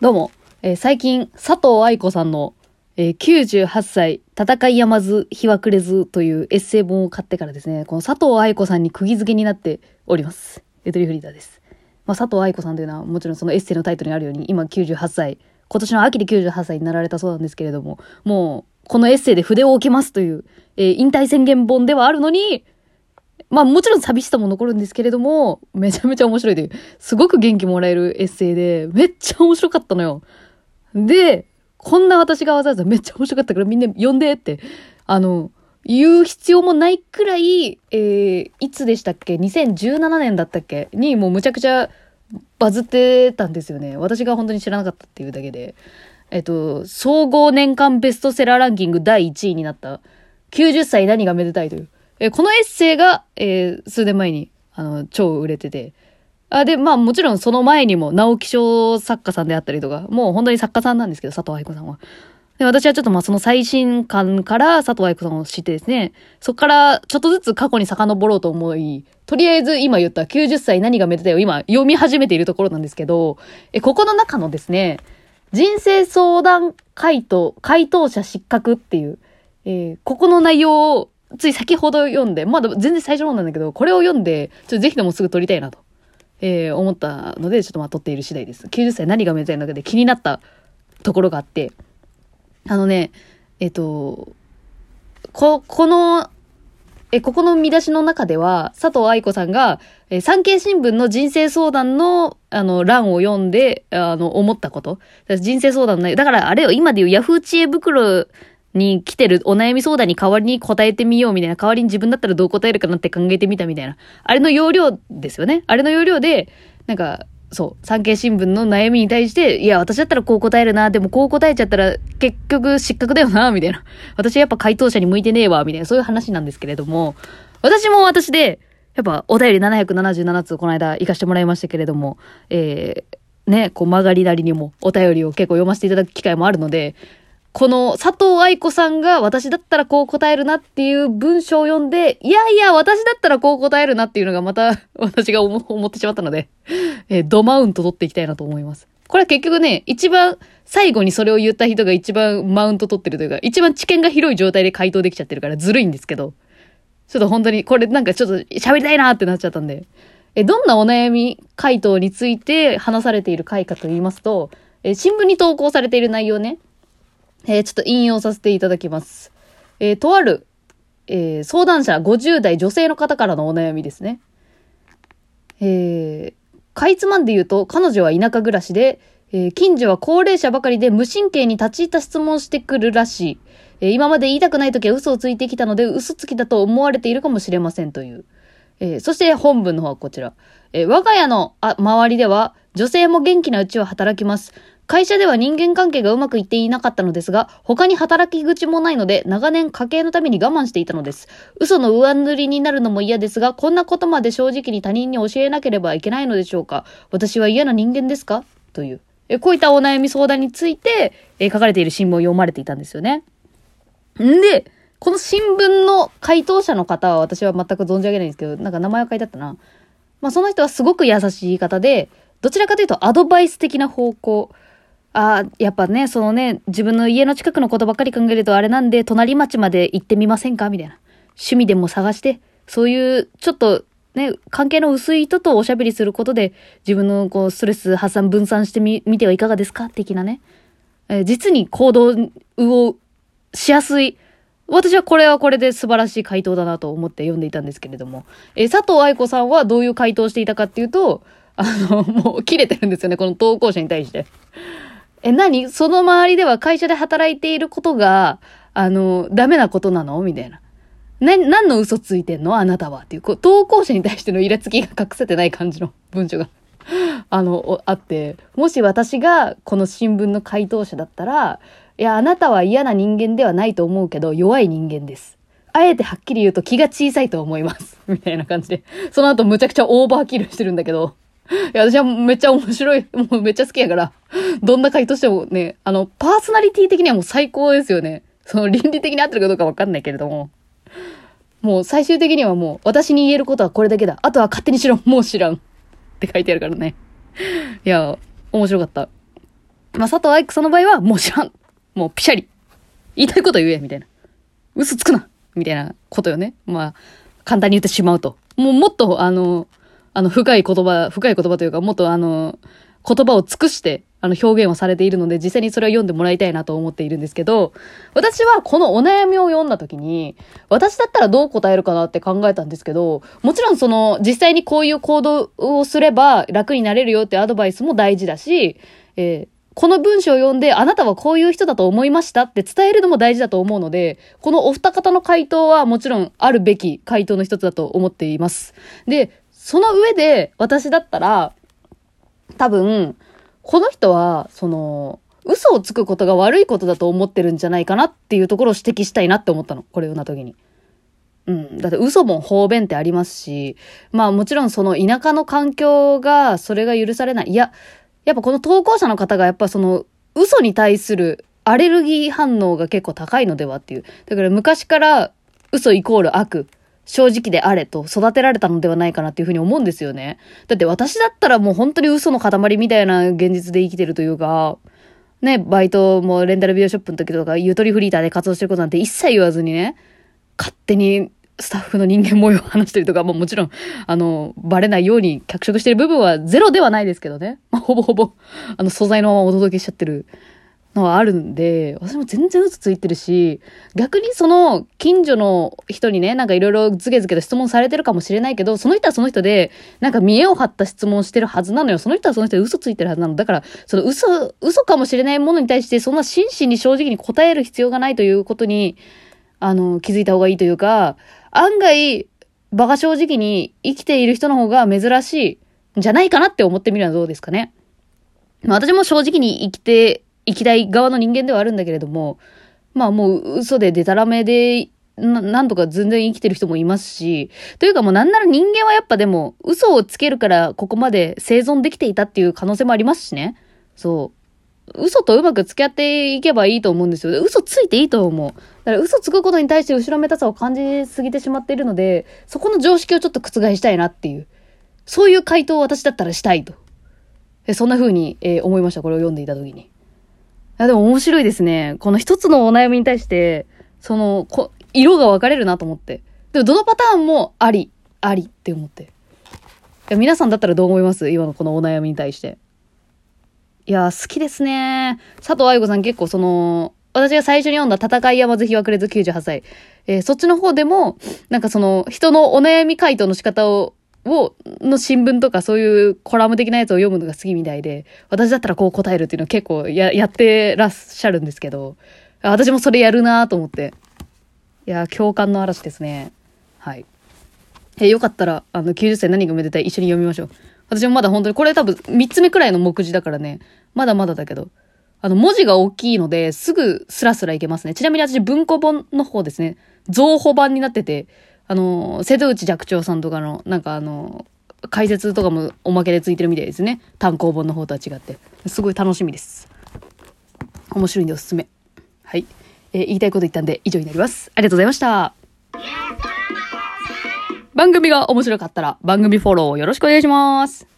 どうも、えー最近、佐藤愛子さんの、えー98歳、戦いやまず、日は暮れずというエッセイ本を買ってからですね、この佐藤愛子さんに釘付けになっております。エトリフリーダーです。まあ、佐藤愛子さんというのは、もちろんそのエッセイのタイトルにあるように、今98歳、今年の秋で98歳になられたそうなんですけれども、もう、このエッセイで筆を置きますという、えー引退宣言本ではあるのに、まあもちろん寂しさも残るんですけれども、めちゃめちゃ面白いという、すごく元気もらえるエッセイで、めっちゃ面白かったのよ。で、こんな私がわざわざめっちゃ面白かったからみんな読んでって、あの、言う必要もないくらい、えー、いつでしたっけ ?2017 年だったっけ？にもうむちゃくちゃバズってたんですよね。私が本当に知らなかったっていうだけで。えっと、総合年間ベストセラーランキング第1位になった、90歳何がめでたいという。えこのエッセイが、えー数年前に、あの、超売れてて。あ、で、まあもちろんその前にも直木賞作家さんであったりとか、もう本当に作家さんなんですけど、佐藤愛子さんは。で、私はちょっとまあその最新刊から佐藤愛子さんを知ってですね、そこからちょっとずつ過去に遡ろうと思い、とりあえず今言った90歳何がめでたいを今読み始めているところなんですけど、え、ここの中のですね、人生相談回答、回答者失格っていう、えーここの内容をつい先ほど読んで、まだ全然最初の方なんだけど、これを読んで、ちょっとぜひともすぐ撮りたいなと、えー思ったので、ちょっとまあ撮っている次第です。90歳何がめでたいのかで気になったところがあって、あのね、えっ、と、こ、この、え、ここの見出しの中では、佐藤愛子さんが、えー産経新聞の人生相談の、あの、欄を読んで、あの、思ったこと。人生相談のだから、あれよ、今で言うヤフー知恵袋に来てるお悩み相談に代わりに答えてみようみたいな、代わりに自分だったらどう答えるかなって考えてみたみたいな。あれの要領ですよね。あれの要領で、なんか、そう、産経新聞の悩みに対して、いや、私だったらこう答えるな、でもこう答えちゃったら結局失格だよな、みたいな。私やっぱ回答者に向いてねえわ、みたいな、そういう話なんですけれども、私も私で、やっぱお便り777通この間行かしてもらいましたけれども、えー、ね、こう曲がりなりにもお便りを結構読ませていただく機会もあるので、この佐藤愛子さんが私だったらこう答えるなっていう文章を読んで、いやいや、私だったらこう答えるなっていうのがまた 私が思ってしまったので、えードマウント取っていきたいなと思います。これは結局ね、一番最後にそれを言った人が一番マウント取ってるというか、一番知見が広い状態で回答できちゃってるからずるいんですけど、ちょっと本当にこれなんかちょっと喋りたいなってなっちゃったんで、え、どんなお悩み回答について話されている回かと言いますと、え、新聞に投稿されている内容ね、ちょっと引用させていただきます。えーとある、えー相談者50代女性の方からのお悩みですね。えかいつまんで言うと、彼女は田舎暮らしで、え近所は高齢者ばかりで無神経に立ち入った質問してくるらしい。え今まで言いたくない時は嘘をついてきたので、嘘つきだと思われているかもしれませんという。えそして本文の方はこちら。え我が家のあ周りでは、女性も元気なうちは働きます。会社では人間関係がうまくいっていなかったのですが、他に働き口もないので、長年家計のために我慢していたのです。嘘の上塗りになるのも嫌ですが、こんなことまで正直に他人に教えなければいけないのでしょうか私は嫌な人間ですか？という。えこういったお悩み相談について、え書かれている新聞を読まれていたんですよね。んで、この新聞の回答者の方は私は全く存じ上げないんですけど、なんか名前は書いてあったな。まあその人はすごく優しい方で、どちらかというとアドバイス的な方向。ああ、やっぱね、そのね、自分の家の近くのことばっかり考えるとあれなんで、隣町まで行ってみませんか？みたいな。趣味でも探して、そういう、ちょっと、ね、関係の薄い人とおしゃべりすることで、自分のこう、ストレス発散分散してみ、みてはいかがですか？的なね。えー実に行動をしやすい。私はこれはこれで素晴らしい回答だなと思って読んでいたんですけれども、えー佐藤愛子さんはどういう回答をしていたかっていうと、あの、もう切れてるんですよね、この投稿者に対して。え、何？その周りでは会社で働いていることが、あの、ダメなことなの？みたいな。な、何の嘘ついてんの？あなたはっていう、こう、投稿者に対してのイラつきが隠せてない感じの 文章が、あの、あって、もし私がこの新聞の回答者だったら、いや、あなたは嫌な人間ではないと思うけど、弱い人間です。あえてはっきり言うと気が小さいと思います。みたいな感じで。その後むちゃくちゃオーバーキルしてるんだけど。いや、私はめっちゃ面白い、もうめっちゃ好きやから、どんな回答してもね、あの、パーソナリティ的にはもう最高ですよね。その倫理的に合ってるかどうかわかんないけれども。もう最終的にはもう、私に言えることはこれだけだ。あとは勝手にしろ。もう知らん。って書いてあるからね。いや、面白かった。まあ、佐藤愛子さんの場合は、もう知らん。もうピシャリ。言いたいこと言え、みたいな。嘘つくなみたいなことよね。まあ、簡単に言ってしまうと。もうもっと、あの、あの、深い言葉、深い言葉というか、もっとあの、言葉を尽くして、あの、表現をされているので、実際にそれを読んでもらいたいなと思っているんですけど、私はこのお悩みを読んだ時に、私だったらどう答えるかなって考えたんですけど、もちろんその、実際にこういう行動をすれば楽になれるよってアドバイスも大事だし、えーこの文章を読んで、あなたはこういう人だと思いましたって伝えるのも大事だと思うので、このお二方の回答はもちろんあるべき回答の一つだと思っています。で、その上で、私だったら、多分、この人は、その、嘘をつくことが悪いことだと思ってるんじゃないかなっていうところを指摘したいなって思ったの。これをな時に。うん。だって嘘も方便ってありますし、まあもちろんその田舎の環境がそれが許されない。いや、やっぱこの投稿者の方がやっぱその嘘に対するアレルギー反応が結構高いのではっていう。だから昔から嘘イコール悪、正直であれと育てられたのではないかなっていうふうに思うんですよね。だって私だったらもう本当に嘘の塊みたいな現実で生きてるというか、ね、バイトもレンタルビデオショップの時とか、ゆとりフリーターで活動してることなんて一切言わずにね、勝手にスタッフの人間模様を話したりとか、ももちろん、あの、バレないように脚色してる部分はゼロではないですけどね。まあ、ほぼほぼ、あの、素材のままお届けしちゃってるのはあるんで、私も全然嘘ついてるし、逆にその、近所の人にね、なんかいろいろズケズケと質問されてるかもしれないけど、その人はその人で、なんか見栄を張った質問してるはずなのよ。その人はその人で嘘ついてるはずなの。だから、その嘘、嘘かもしれないものに対して、そんな真摯に正直に答える必要がないということに、あの、気づいた方がいいというか、案外、馬鹿正直に生きている人の方が珍しいんじゃないかなって思ってみるのはどうですかね。まあ私も正直に生きて、生きたい側の人間ではあるんだけれども、まあもう嘘でデタラメでな、なんとか全然生きてる人もいますし、というかもうなんなら人間はやっぱでも嘘をつけるからここまで生存できていたっていう可能性もありますしね。そう。嘘とうまく付き合っていけばいいと思うんですよ。嘘ついていいと思う。だから嘘つくことに対して後ろめたさを感じすぎてしまっているので、そこの常識をちょっと覆したいなっていう。そういう回答を私だったらしたいと。えそんな風に、えー、思いました。これを読んでいた時に。いや、でも面白いですね。この一つのお悩みに対して、その、こ色が分かれるなと思って。でも、どのパターンもあり、ありって思って。いや皆さんだったらどう思います？今のこのお悩みに対して。いや、好きですね。佐藤愛子さん結構その、私が最初に読んだ戦い山津日はくれず98歳。えー、そっちの方でも、なんかその、人のお悩み回答の仕方を、を、の新聞とかそういうコラム的なやつを読むのが好きみたいで、私だったらこう答えるっていうのは結構や、やってらっしゃるんですけど、私もそれやるなと思って。いや、共感の嵐ですね。はい。え、よかったら、あの、90歳何がめでたい一緒に読みましょう。私もまだ本当に、これ多分3つ目くらいの目次だからね、まだまだだけど、あの、文字が大きいので、すぐスラスラいけますね。ちなみに私、文庫本の方ですね、増補版になってて、あの、瀬戸内寂聴さんとかの、なんかあの、解説とかもおまけでついてるみたいですね。単行本の方とは違って。すごい楽しみです。面白いんでおすすめ。はい。えー、言いたいこと言ったんで以上になります。ありがとうございました。番組が面白かったら番組フォローよろしくお願いします。